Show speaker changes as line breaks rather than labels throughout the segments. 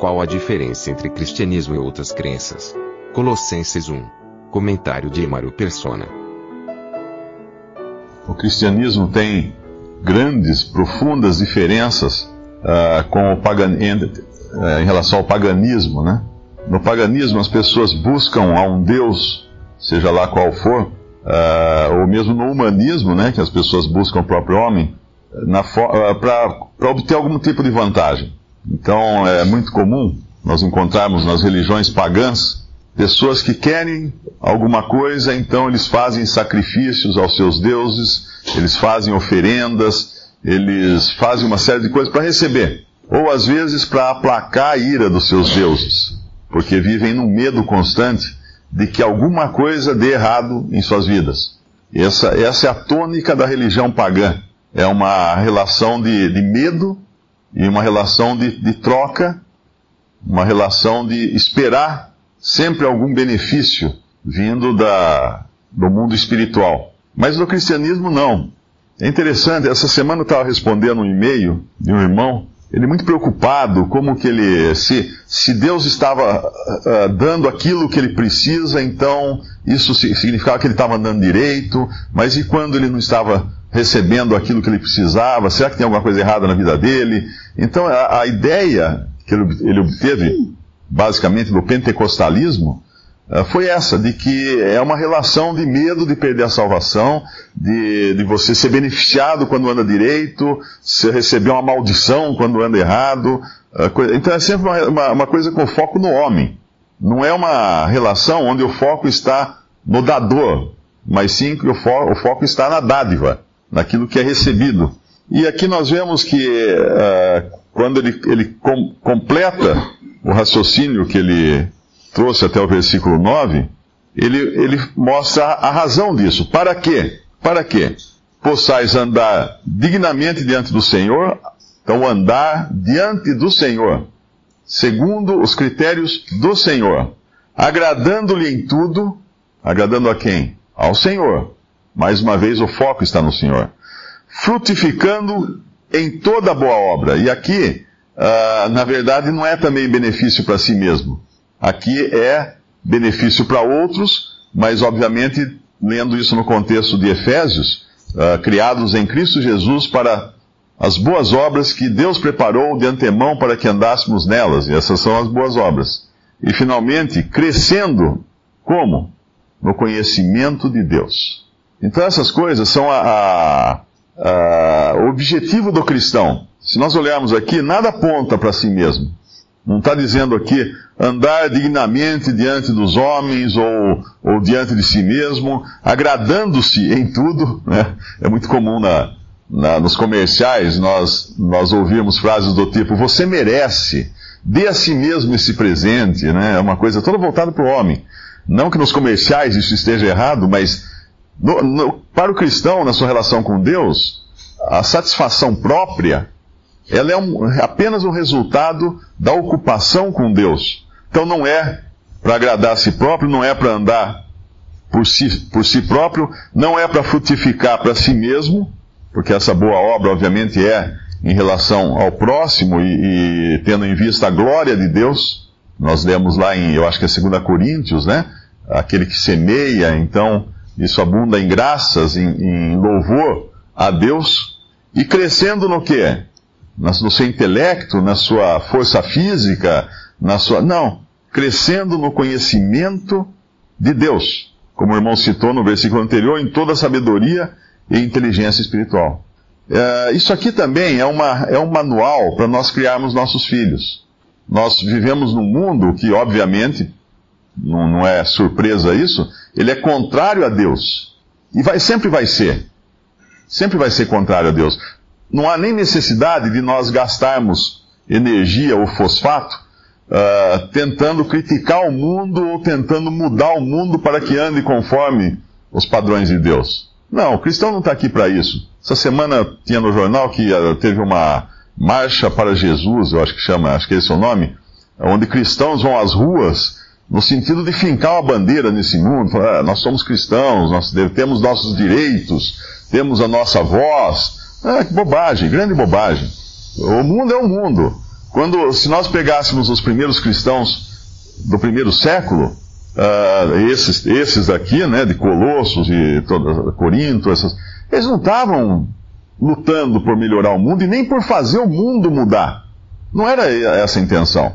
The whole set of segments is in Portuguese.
Qual a diferença entre cristianismo e outras crenças? Colossenses 1. Comentário de Emaro Persona.
O cristianismo tem grandes, profundas diferenças uh, com o pagan... uh, em relação ao paganismo, né? No paganismo as pessoas buscam a um Deus, seja lá qual for, uh, ou mesmo no humanismo, né, que as pessoas buscam o próprio homem, para obter algum tipo de vantagem. Então é muito comum nós encontrarmos nas religiões pagãs pessoas que querem alguma coisa, então eles fazem sacrifícios aos seus deuses, eles fazem oferendas, eles fazem uma série de coisas para receber, ou às vezes para aplacar a ira dos seus deuses, porque vivem num medo constante de que alguma coisa dê errado em suas vidas. Essa, essa é a tônica da religião pagã. É uma relação de, de medo e uma relação de, de troca, uma relação de esperar sempre algum benefício vindo da, do mundo espiritual. Mas no cristianismo, não. É interessante, essa semana eu estava respondendo um e-mail de um irmão, ele muito preocupado, como que ele, se, se Deus estava uh, dando aquilo que ele precisa, então isso significava que ele estava andando direito, mas e quando ele não estava recebendo aquilo que ele precisava? Será que tem alguma coisa errada na vida dele? Então a, a ideia que ele, ele obteve, basicamente, do pentecostalismo, foi essa, de que é uma relação de medo de perder a salvação, de, de você ser beneficiado quando anda direito, se receber uma maldição quando anda errado. Uh, então é sempre uma, uma, uma coisa com foco no homem. Não é uma relação onde o foco está no dador, mas sim que o, fo o foco está na dádiva naquilo que é recebido. E aqui nós vemos que uh, quando ele, ele com, completa o raciocínio que ele trouxe até o versículo 9, ele, ele mostra a razão disso. Para quê? Para quê? Possais andar dignamente diante do Senhor, então andar diante do Senhor, segundo os critérios do Senhor, agradando-lhe em tudo, agradando a quem? Ao Senhor mais uma vez, o foco está no Senhor. Frutificando em toda boa obra. E aqui, uh, na verdade, não é também benefício para si mesmo. Aqui é benefício para outros, mas obviamente, lendo isso no contexto de Efésios, uh, criados em Cristo Jesus para as boas obras que Deus preparou de antemão para que andássemos nelas. E essas são as boas obras. E finalmente, crescendo, como? No conhecimento de Deus. Então essas coisas são a, a, a, o objetivo do cristão. Se nós olharmos aqui, nada aponta para si mesmo. Não está dizendo aqui andar dignamente diante dos homens ou, ou diante de si mesmo, agradando-se em tudo. Né? É muito comum na, na, nos comerciais nós, nós ouvirmos frases do tipo: Você merece, dê a si mesmo esse presente. Né? É uma coisa toda voltada para o homem. Não que nos comerciais isso esteja errado, mas no, no, para o cristão, na sua relação com Deus, a satisfação própria, ela é um, apenas um resultado da ocupação com Deus. Então não é para agradar a si próprio, não é para andar por si, por si próprio, não é para frutificar para si mesmo, porque essa boa obra, obviamente, é em relação ao próximo e, e, tendo em vista a glória de Deus. Nós lemos lá em, eu acho que é 2 Coríntios, né? Aquele que semeia, então, isso abunda em graças, em, em louvor a Deus, e crescendo no que? No seu intelecto, na sua força física, na sua. Não, crescendo no conhecimento de Deus. Como o irmão citou no versículo anterior, em toda sabedoria e inteligência espiritual. É, isso aqui também é, uma, é um manual para nós criarmos nossos filhos. Nós vivemos num mundo que, obviamente, não, não é surpresa isso, ele é contrário a Deus. E vai, sempre vai ser. Sempre vai ser contrário a Deus. não há nem necessidade de nós gastarmos energia ou fosfato uh, tentando criticar o mundo ou tentando mudar o mundo para que ande conforme os padrões de Deus. Não, o cristão não está aqui para isso. Essa semana tinha no jornal que uh, teve uma marcha para Jesus, eu acho que chama, acho que esse é o nome, onde cristãos vão às ruas no sentido de fincar uma bandeira nesse mundo, falar, ah, nós somos cristãos, nós temos nossos direitos, temos a nossa voz. Ah, que bobagem, grande bobagem. O mundo é o mundo. Quando, se nós pegássemos os primeiros cristãos do primeiro século, uh, esses, esses aqui, né, de Colossos e toda, Corinto, essas, eles não estavam lutando por melhorar o mundo e nem por fazer o mundo mudar. Não era essa a intenção.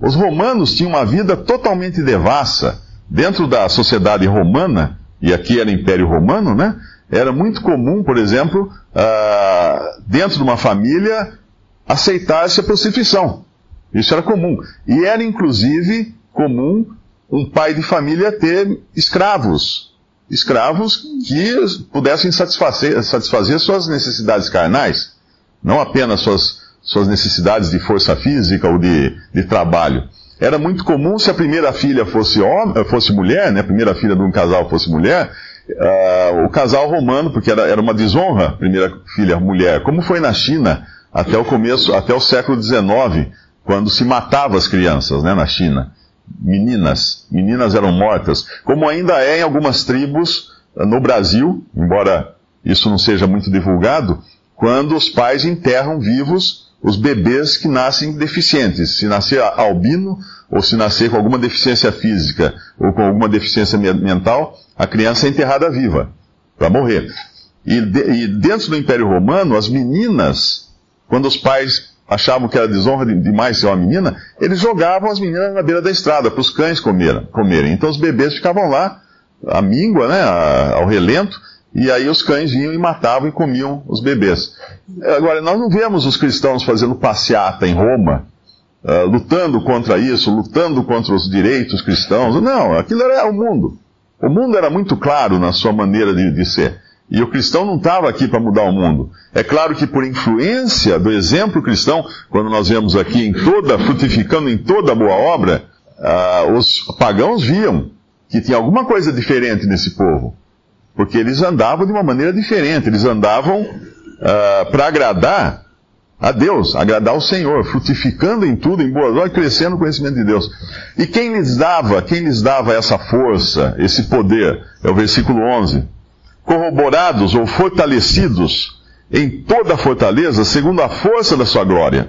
Os romanos tinham uma vida totalmente devassa. Dentro da sociedade romana, e aqui era Império Romano, né? Era muito comum, por exemplo, uh, dentro de uma família, aceitar-se a prostituição. Isso era comum. E era, inclusive, comum um pai de família ter escravos. Escravos que pudessem satisfazer, satisfazer suas necessidades carnais. Não apenas suas suas necessidades de força física ou de, de trabalho. Era muito comum se a primeira filha fosse, homem, fosse mulher, né, a primeira filha de um casal fosse mulher, uh, o casal romano, porque era, era uma desonra, primeira filha mulher, como foi na China até o começo, até o século XIX, quando se matava as crianças, né, na China. Meninas, meninas eram mortas, como ainda é em algumas tribos uh, no Brasil, embora isso não seja muito divulgado, quando os pais enterram vivos os bebês que nascem deficientes. Se nascer albino, ou se nascer com alguma deficiência física, ou com alguma deficiência mental, a criança é enterrada viva, para morrer. E, de, e, dentro do Império Romano, as meninas, quando os pais achavam que era desonra demais ser uma menina, eles jogavam as meninas na beira da estrada, para os cães comerem. Então os bebês ficavam lá, à míngua, né, ao relento, e aí os cães vinham e matavam e comiam os bebês. Agora, nós não vemos os cristãos fazendo passeata em Roma, uh, lutando contra isso, lutando contra os direitos cristãos. Não, aquilo era o mundo. O mundo era muito claro na sua maneira de, de ser. E o cristão não estava aqui para mudar o mundo. É claro que por influência do exemplo cristão, quando nós vemos aqui em toda, frutificando em toda boa obra, uh, os pagãos viam que tinha alguma coisa diferente nesse povo. Porque eles andavam de uma maneira diferente, eles andavam uh, para agradar a Deus, agradar o Senhor, frutificando em tudo, em boas obras, crescendo no conhecimento de Deus. E quem lhes dava, quem lhes dava essa força, esse poder? É o versículo 11. Corroborados ou fortalecidos em toda a fortaleza, segundo a força da sua glória,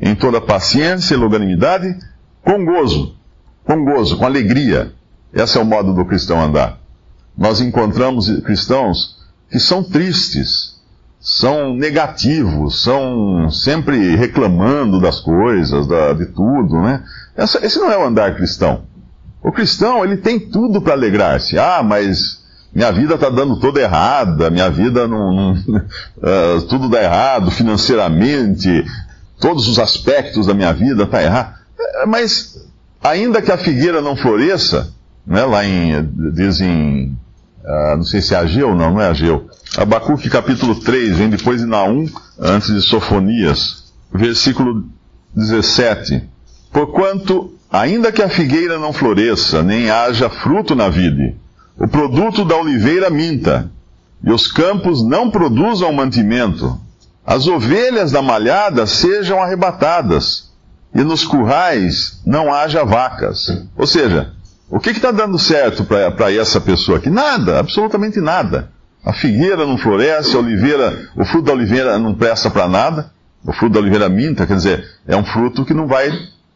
em toda paciência e longanimidade, com gozo, com gozo, com alegria. Esse é o modo do cristão andar nós encontramos cristãos que são tristes, são negativos, são sempre reclamando das coisas, da, de tudo, né? Esse não é o andar cristão. O cristão, ele tem tudo para alegrar-se. Ah, mas minha vida está dando toda errada, minha vida não, não uh, tudo dá errado financeiramente, todos os aspectos da minha vida estão tá errado. É, mas ainda que a figueira não floresça, né, lá em, diz em ah, não sei se é Ageu ou não, não é Ageu. Abacuque capítulo 3, vem depois de Naum, antes de Sofonias. Versículo 17. Porquanto, ainda que a figueira não floresça, nem haja fruto na vide, o produto da oliveira minta, e os campos não produzam mantimento, as ovelhas da malhada sejam arrebatadas, e nos currais não haja vacas. Ou seja, o que está dando certo para essa pessoa aqui? Nada, absolutamente nada. A figueira não floresce, a oliveira, o fruto da oliveira não presta para nada. O fruto da oliveira minta, quer dizer, é um fruto que não vai,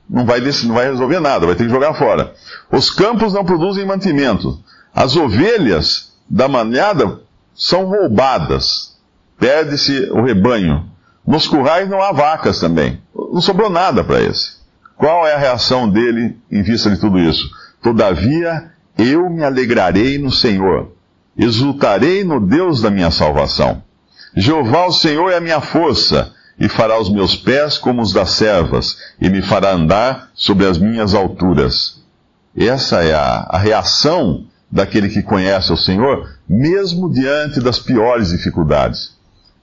não vai, não vai resolver nada, vai ter que jogar fora. Os campos não produzem mantimento. As ovelhas da manhada são roubadas. Perde-se o rebanho. Nos currais não há vacas também. Não sobrou nada para esse. Qual é a reação dele em vista de tudo isso? Todavia, eu me alegrarei no Senhor, exultarei no Deus da minha salvação. Jeová, o Senhor, é a minha força, e fará os meus pés como os das servas, e me fará andar sobre as minhas alturas. Essa é a, a reação daquele que conhece o Senhor, mesmo diante das piores dificuldades.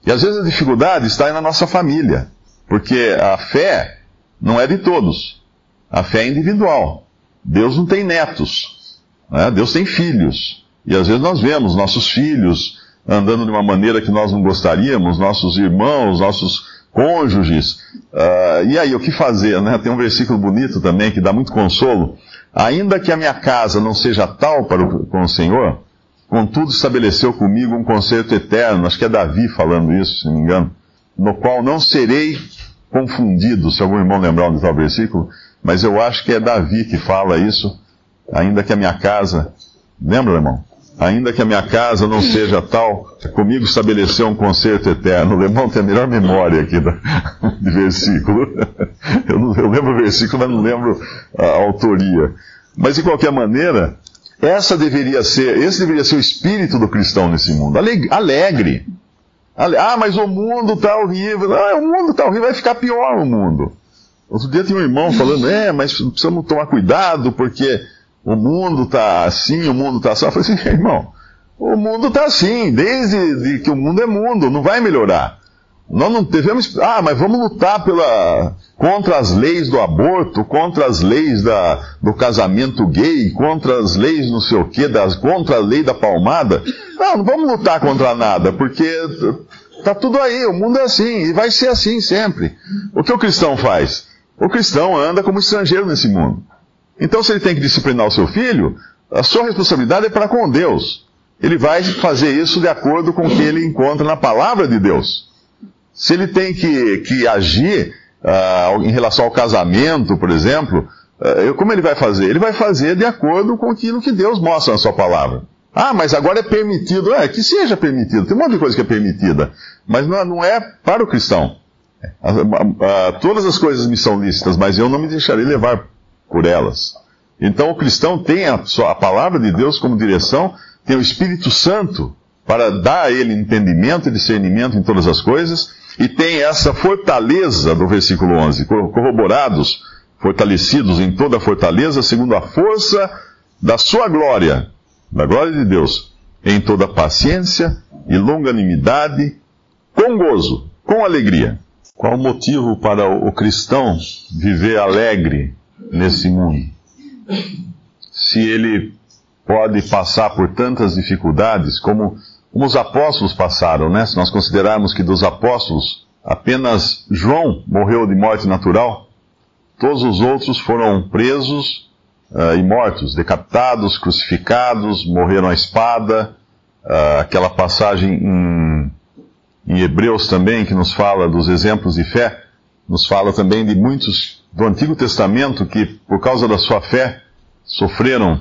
E às vezes a dificuldade está na nossa família, porque a fé não é de todos. A fé é individual. Deus não tem netos, né? Deus tem filhos. E às vezes nós vemos nossos filhos andando de uma maneira que nós não gostaríamos, nossos irmãos, nossos cônjuges. Uh, e aí, o que fazer? Né? Tem um versículo bonito também que dá muito consolo. Ainda que a minha casa não seja tal para o, com o Senhor, contudo estabeleceu comigo um concerto eterno, acho que é Davi falando isso, se não me engano, no qual não serei confundido, se algum irmão lembrar onde está o versículo, mas eu acho que é Davi que fala isso, ainda que a minha casa. Lembra, irmão? Ainda que a minha casa não seja tal, comigo estabeleceu um concerto eterno. O irmão tem a melhor memória aqui da, de versículo. Eu, não, eu lembro o versículo, mas não lembro a, autoria. Mas de qualquer maneira, essa deveria ser, esse deveria ser o espírito do cristão nesse mundo. Alegre. Ah, mas o mundo está horrível. Ah, o mundo está horrível, vai ficar pior o mundo. Outro dia tinha um irmão falando, é, mas precisamos tomar cuidado porque o mundo está assim, o mundo está assim. Eu falei assim, irmão, o mundo está assim, desde que o mundo é mundo, não vai melhorar. Nós não devemos. Ah, mas vamos lutar pela, contra as leis do aborto, contra as leis da, do casamento gay, contra as leis não sei o quê, das, contra a lei da palmada. Não, não vamos lutar contra nada, porque está tudo aí, o mundo é assim, e vai ser assim sempre. O que o cristão faz? O cristão anda como estrangeiro nesse mundo. Então, se ele tem que disciplinar o seu filho, a sua responsabilidade é para com Deus. Ele vai fazer isso de acordo com o que ele encontra na palavra de Deus. Se ele tem que, que agir uh, em relação ao casamento, por exemplo, uh, como ele vai fazer? Ele vai fazer de acordo com aquilo que Deus mostra na sua palavra. Ah, mas agora é permitido. É, que seja permitido. Tem um monte de coisa que é permitida. Mas não, não é para o cristão. Uh, todas as coisas me são lícitas, mas eu não me deixarei levar por elas. Então o cristão tem a, a palavra de Deus como direção, tem o Espírito Santo para dar a ele entendimento e discernimento em todas as coisas, e tem essa fortaleza do versículo 11, corroborados, fortalecidos em toda a fortaleza, segundo a força da sua glória, da glória de Deus, em toda paciência e longanimidade, com gozo, com alegria. Qual o motivo para o cristão viver alegre nesse mundo. Se ele pode passar por tantas dificuldades como, como os apóstolos passaram, né? Se nós considerarmos que dos apóstolos apenas João morreu de morte natural, todos os outros foram presos uh, e mortos, decapitados, crucificados, morreram à espada. Uh, aquela passagem em, em Hebreus também, que nos fala dos exemplos de fé, nos fala também de muitos do Antigo Testamento que, por causa da sua fé, sofreram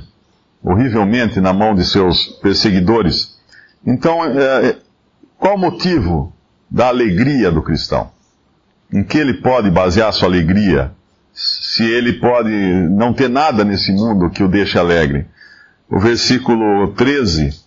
horrivelmente na mão de seus perseguidores. Então, é, é, qual o motivo da alegria do cristão? Em que ele pode basear sua alegria? Se ele pode não ter nada nesse mundo que o deixe alegre. O versículo 13,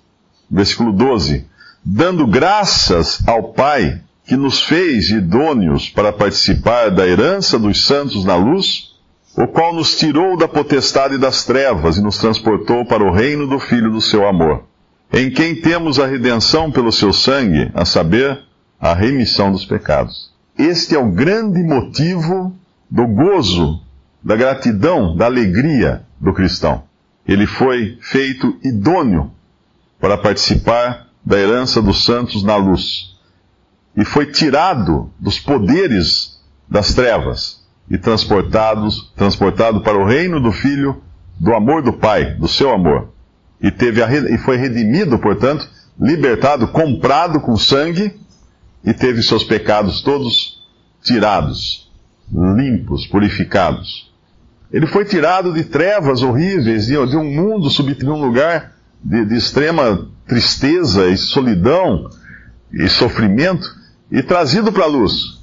versículo 12. Dando graças ao Pai que nos fez idôneos para participar da herança dos santos na luz, o qual nos tirou da potestade das trevas e nos transportou para o reino do Filho do seu amor, em quem temos a redenção pelo seu sangue, a saber, a remissão dos pecados. Este é o grande motivo do gozo, da gratidão, da alegria do cristão. Ele foi feito idôneo para participar da herança dos santos na luz e foi tirado dos poderes das trevas e transportados, transportado para o reino do Filho, do amor do Pai, do seu amor. E, teve a, e foi redimido, portanto, libertado, comprado com sangue, e teve seus pecados todos tirados, limpos, purificados. Ele foi tirado de trevas horríveis, de, de um mundo subido um lugar de, de extrema tristeza e solidão e sofrimento, e trazido para a luz,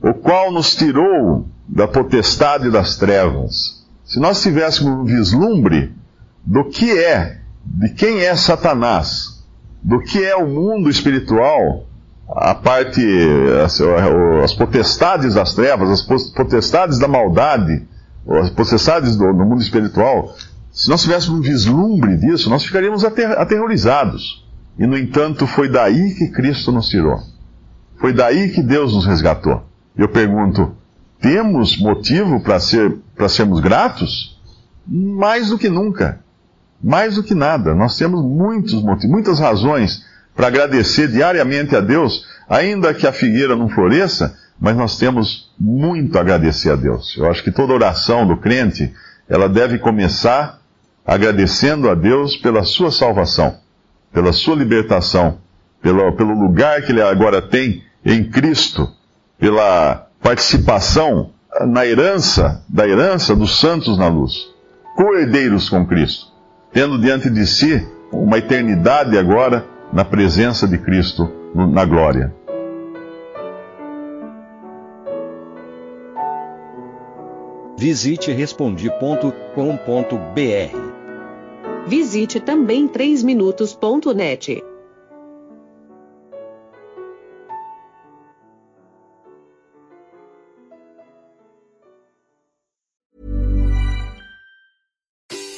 o qual nos tirou da potestade das trevas. Se nós tivéssemos um vislumbre do que é, de quem é Satanás, do que é o mundo espiritual, a parte, as, as potestades das trevas, as potestades da maldade, as potestades do, do mundo espiritual, se nós tivéssemos um vislumbre disso, nós ficaríamos aterrorizados. E, no entanto, foi daí que Cristo nos tirou Foi daí que Deus nos resgatou. Eu pergunto: temos motivo para ser, sermos gratos? Mais do que nunca. Mais do que nada. Nós temos muitos motivos, muitas razões para agradecer diariamente a Deus, ainda que a figueira não floresça, mas nós temos muito a agradecer a Deus. Eu acho que toda oração do crente, ela deve começar agradecendo a Deus pela sua salvação, pela sua libertação, pelo, pelo lugar que ele agora tem em Cristo, pela participação na herança, da herança dos santos na luz, co-herdeiros com Cristo, tendo diante de si uma eternidade agora na presença de Cristo na glória.
Visite respondi.com.br.
Visite também 3minutos.net.